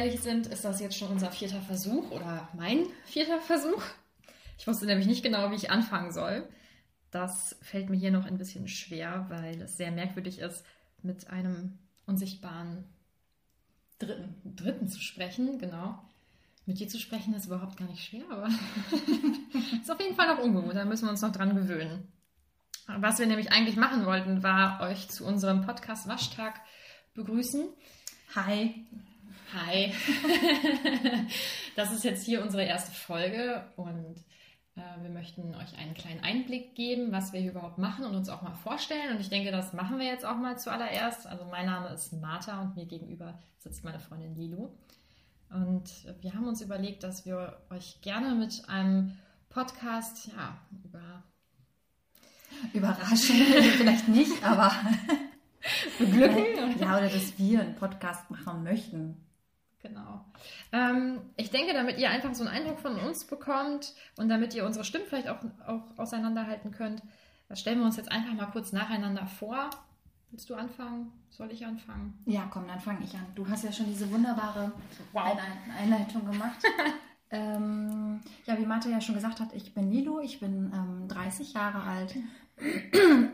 ehrlich sind, ist das jetzt schon unser vierter Versuch oder mein vierter Versuch. Ich wusste nämlich nicht genau, wie ich anfangen soll. Das fällt mir hier noch ein bisschen schwer, weil es sehr merkwürdig ist, mit einem unsichtbaren Dritten, Dritten zu sprechen. Genau. Mit dir zu sprechen ist überhaupt gar nicht schwer, aber ist auf jeden Fall noch ungewohnt. Da müssen wir uns noch dran gewöhnen. Was wir nämlich eigentlich machen wollten, war euch zu unserem Podcast Waschtag begrüßen. Hi. Hi. das ist jetzt hier unsere erste Folge und äh, wir möchten euch einen kleinen Einblick geben, was wir hier überhaupt machen und uns auch mal vorstellen. Und ich denke, das machen wir jetzt auch mal zuallererst. Also mein Name ist Martha und mir gegenüber sitzt meine Freundin Lilo. Und wir haben uns überlegt, dass wir euch gerne mit einem Podcast ja, über überraschen, vielleicht nicht, aber beglücken. ja, oder dass wir einen Podcast machen möchten. Genau. Ähm, ich denke, damit ihr einfach so einen Eindruck von uns bekommt und damit ihr unsere Stimmen vielleicht auch, auch auseinanderhalten könnt, stellen wir uns jetzt einfach mal kurz nacheinander vor. Willst du anfangen? Soll ich anfangen? Ja, komm, dann fange ich an. Du hast ja schon diese wunderbare wow. Einleitung gemacht. ähm, ja, wie Martha ja schon gesagt hat, ich bin Lilo, ich bin ähm, 30 Jahre alt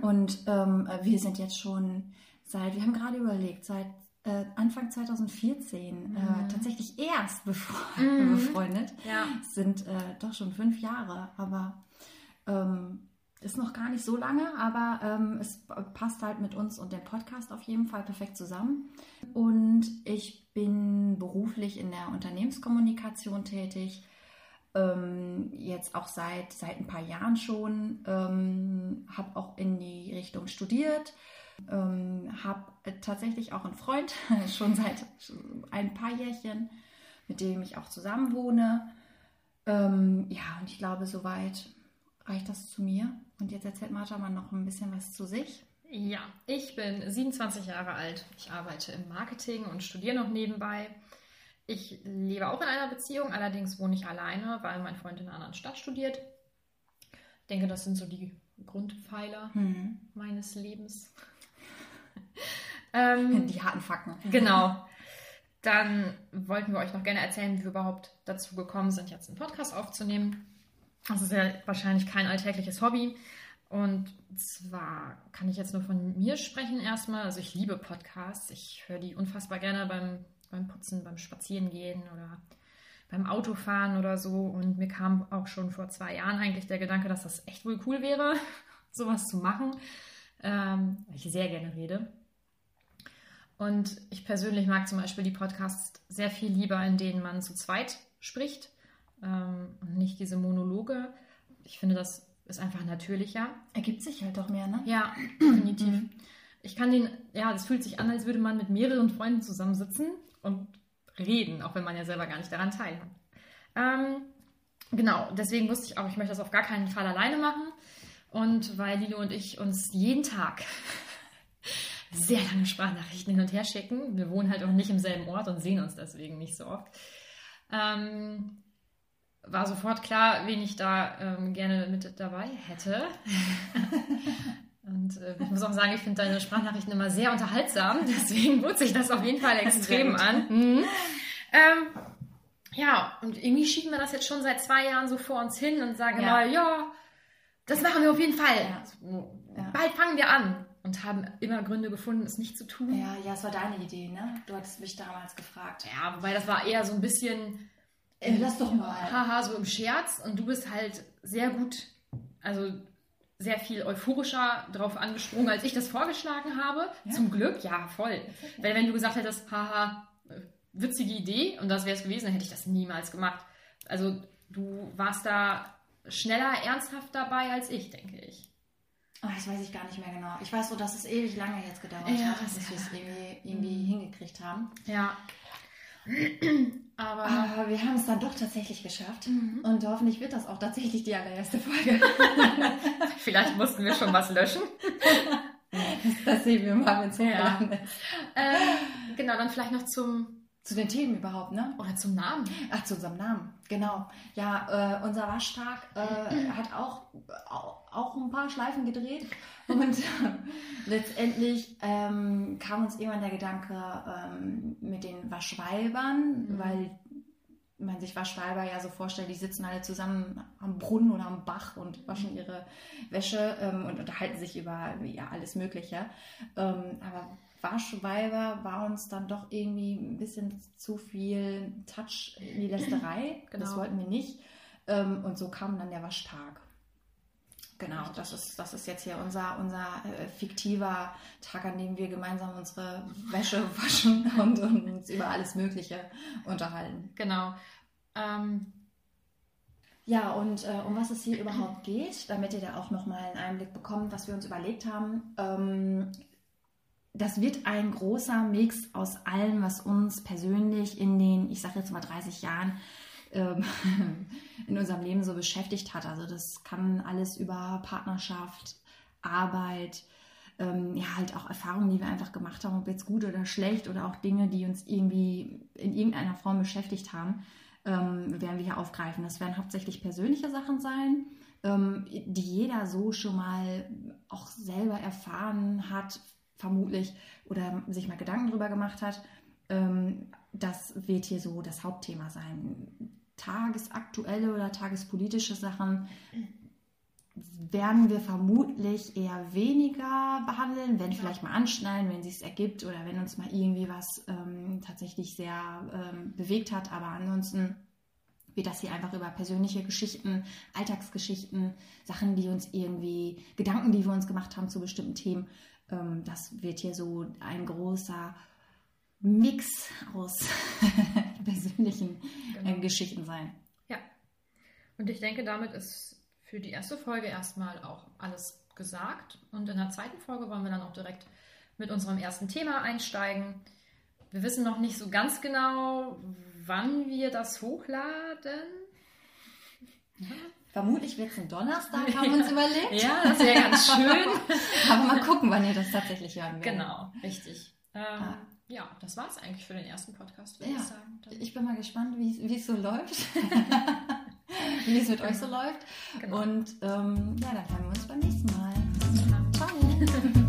und ähm, wir sind jetzt schon seit, wir haben gerade überlegt, seit äh, Anfang 2014 äh, mhm. äh, tatsächlich erst befre mhm. befreundet. Ja. Sind äh, doch schon fünf Jahre, aber ähm, ist noch gar nicht so lange, aber ähm, es passt halt mit uns und dem Podcast auf jeden Fall perfekt zusammen. Und ich bin beruflich in der Unternehmenskommunikation tätig. Ähm, jetzt auch seit, seit ein paar Jahren schon. Ähm, habe auch in die Richtung studiert ähm, habe tatsächlich auch einen Freund, schon seit ein paar Jährchen, mit dem ich auch zusammen wohne. Ähm, ja, und ich glaube, soweit reicht das zu mir. Und jetzt erzählt Martha mal noch ein bisschen was zu sich. Ja, ich bin 27 Jahre alt. Ich arbeite im Marketing und studiere noch nebenbei. Ich lebe auch in einer Beziehung, allerdings wohne ich alleine, weil mein Freund in einer anderen Stadt studiert. Ich denke, das sind so die Grundpfeiler mhm. meines Lebens. ähm, die harten Fakten. Genau. Dann wollten wir euch noch gerne erzählen, wie wir überhaupt dazu gekommen sind, jetzt einen Podcast aufzunehmen. Das ist ja wahrscheinlich kein alltägliches Hobby. Und zwar kann ich jetzt nur von mir sprechen erstmal. Also ich liebe Podcasts. Ich höre die unfassbar gerne beim, beim Putzen, beim Spazierengehen oder beim Autofahren oder so. Und mir kam auch schon vor zwei Jahren eigentlich der Gedanke, dass das echt wohl cool wäre, sowas zu machen ähm, weil ich sehr gerne rede. Und ich persönlich mag zum Beispiel die Podcasts sehr viel lieber, in denen man zu zweit spricht ähm, und nicht diese Monologe. Ich finde, das ist einfach natürlicher. Ergibt sich halt doch mehr, ne? Ja, definitiv. Mhm. Ich kann den, ja, das fühlt sich an, als würde man mit mehreren Freunden zusammensitzen und reden, auch wenn man ja selber gar nicht daran teilhat. Ähm, genau, deswegen wusste ich auch, ich möchte das auf gar keinen Fall alleine machen. Und weil Lilo und ich uns jeden Tag sehr lange Sprachnachrichten hin und her schicken, wir wohnen halt auch nicht im selben Ort und sehen uns deswegen nicht so oft, ähm, war sofort klar, wen ich da ähm, gerne mit dabei hätte. Und äh, ich muss auch sagen, ich finde deine Sprachnachrichten immer sehr unterhaltsam. Deswegen bot sich das auf jeden Fall extrem an. Mhm. Ähm, ja, und irgendwie schieben wir das jetzt schon seit zwei Jahren so vor uns hin und sagen ja. immer, ja, das machen wir auf jeden Fall. Ja. Bald fangen wir an. Und haben immer Gründe gefunden, es nicht zu tun. Ja, ja, es war deine Idee, ne? Du hattest mich damals gefragt. Ja, wobei das war eher so ein bisschen. Äh, lass doch mal. Haha, so im Scherz. Und du bist halt sehr gut, also sehr viel euphorischer drauf angesprungen, als ich das vorgeschlagen habe. Ja? Zum Glück, ja, voll. Weil wenn du gesagt hättest, haha, witzige Idee und das wäre es gewesen, dann hätte ich das niemals gemacht. Also du warst da schneller ernsthaft dabei als ich, denke ich. Oh, das weiß ich gar nicht mehr genau. Ich weiß so, dass es ewig lange jetzt gedauert ja, hat, bis wir es irgendwie, irgendwie mhm. hingekriegt haben. Ja. Aber, Aber wir haben es dann doch tatsächlich geschafft. Mhm. Und hoffentlich wird das auch tatsächlich die allererste Folge. Vielleicht mussten wir schon was löschen. das sehen wir mal, wenn es ja. äh, Genau, dann vielleicht noch zum, zu den Themen überhaupt, ne? Oder zum Namen. Ach, zu unserem Namen, genau. Ja, äh, unser Waschtag äh, hat auch, auch, ein paar Schleifen gedreht. Und letztendlich ähm, kam uns irgendwann der Gedanke ähm, mit den Waschweibern, mhm. weil man sich Waschweiber ja so vorstellt, die sitzen alle zusammen am Brunnen oder am Bach und waschen ihre Wäsche ähm, und unterhalten sich über ja, alles Mögliche. Ähm, aber Waschweiber war uns dann doch irgendwie ein bisschen zu viel Touch in die Lästerei. Genau. Das wollten wir nicht. Ähm, und so kam dann der Waschtag. Genau, das ist, das ist jetzt hier unser, unser äh, fiktiver Tag, an dem wir gemeinsam unsere Wäsche waschen und, und uns über alles Mögliche unterhalten. Genau. Ähm. Ja, und äh, um was es hier überhaupt geht, damit ihr da auch nochmal einen Einblick bekommt, was wir uns überlegt haben. Ähm, das wird ein großer Mix aus allem, was uns persönlich in den, ich sage jetzt mal 30 Jahren, ähm, in unserem Leben so beschäftigt hat. Also das kann alles über Partnerschaft, Arbeit, ähm, ja halt auch Erfahrungen, die wir einfach gemacht haben, ob jetzt gut oder schlecht oder auch Dinge, die uns irgendwie in irgendeiner Form beschäftigt haben, ähm, werden wir hier aufgreifen. Das werden hauptsächlich persönliche Sachen sein, ähm, die jeder so schon mal auch selber erfahren hat, vermutlich, oder sich mal Gedanken drüber gemacht hat. Ähm, das wird hier so das Hauptthema sein. Tagesaktuelle oder tagespolitische Sachen werden wir vermutlich eher weniger behandeln, wenn vielleicht mal anschneiden, wenn es sich ergibt oder wenn uns mal irgendwie was ähm, tatsächlich sehr ähm, bewegt hat. Aber ansonsten wird das hier einfach über persönliche Geschichten, Alltagsgeschichten, Sachen, die uns irgendwie, Gedanken, die wir uns gemacht haben zu bestimmten Themen. Ähm, das wird hier so ein großer Mix aus persönlichen äh, genau. Geschichten sein. Ja. Und ich denke, damit ist für die erste Folge erstmal auch alles gesagt. Und in der zweiten Folge wollen wir dann auch direkt mit unserem ersten Thema einsteigen. Wir wissen noch nicht so ganz genau, wann wir das hochladen. Ja. Vermutlich wird es ein Donnerstag, haben wir uns überlegt. Ja, das wäre ganz schön. Aber mal gucken, wann ihr das tatsächlich hören werdet. Genau, richtig. Ähm, ah ja, das war es eigentlich für den ersten Podcast, würde ja, ich sagen. Dann ich bin mal gespannt, wie es so läuft. wie es mit euch so genau. läuft. Genau. Und ähm, ja, dann hören wir uns beim nächsten Mal. Ciao.